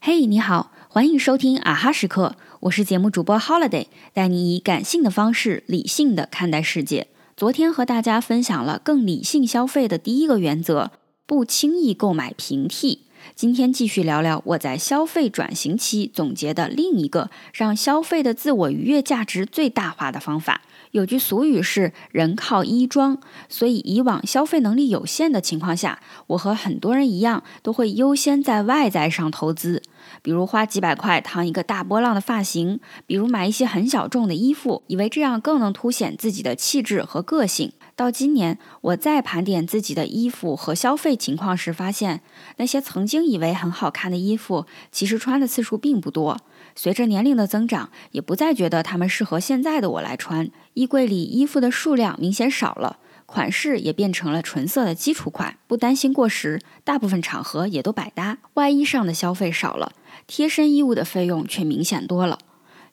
嘿，你好，欢迎收听啊哈时刻，我是节目主播 Holiday，带你以感性的方式理性的看待世界。昨天和大家分享了更理性消费的第一个原则：不轻易购买平替。今天继续聊聊我在消费转型期总结的另一个让消费的自我愉悦价值最大化的方法。有句俗语是“人靠衣装”，所以以往消费能力有限的情况下，我和很多人一样，都会优先在外在上投资，比如花几百块烫一个大波浪的发型，比如买一些很小众的衣服，以为这样更能凸显自己的气质和个性。到今年，我再盘点自己的衣服和消费情况时，发现那些曾经以为很好看的衣服，其实穿的次数并不多。随着年龄的增长，也不再觉得它们适合现在的我来穿。衣柜里衣服的数量明显少了，款式也变成了纯色的基础款，不担心过时，大部分场合也都百搭。外衣上的消费少了，贴身衣物的费用却明显多了。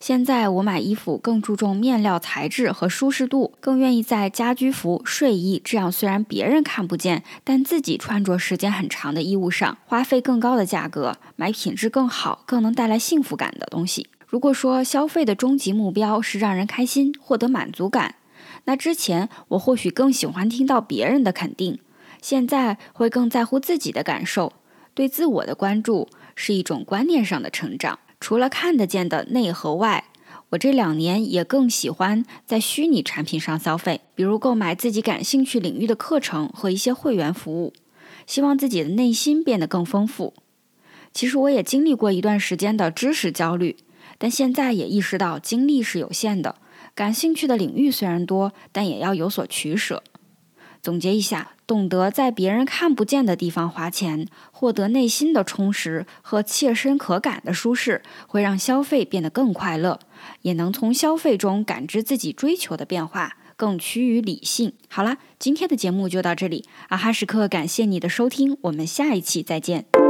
现在我买衣服更注重面料材质和舒适度，更愿意在家居服、睡衣这样虽然别人看不见，但自己穿着时间很长的衣物上花费更高的价格，买品质更好、更能带来幸福感的东西。如果说消费的终极目标是让人开心、获得满足感，那之前我或许更喜欢听到别人的肯定，现在会更在乎自己的感受。对自我的关注是一种观念上的成长。除了看得见的内和外，我这两年也更喜欢在虚拟产品上消费，比如购买自己感兴趣领域的课程和一些会员服务，希望自己的内心变得更丰富。其实我也经历过一段时间的知识焦虑，但现在也意识到精力是有限的，感兴趣的领域虽然多，但也要有所取舍。总结一下，懂得在别人看不见的地方花钱，获得内心的充实和切身可感的舒适，会让消费变得更快乐，也能从消费中感知自己追求的变化，更趋于理性。好了，今天的节目就到这里，阿哈时刻感谢你的收听，我们下一期再见。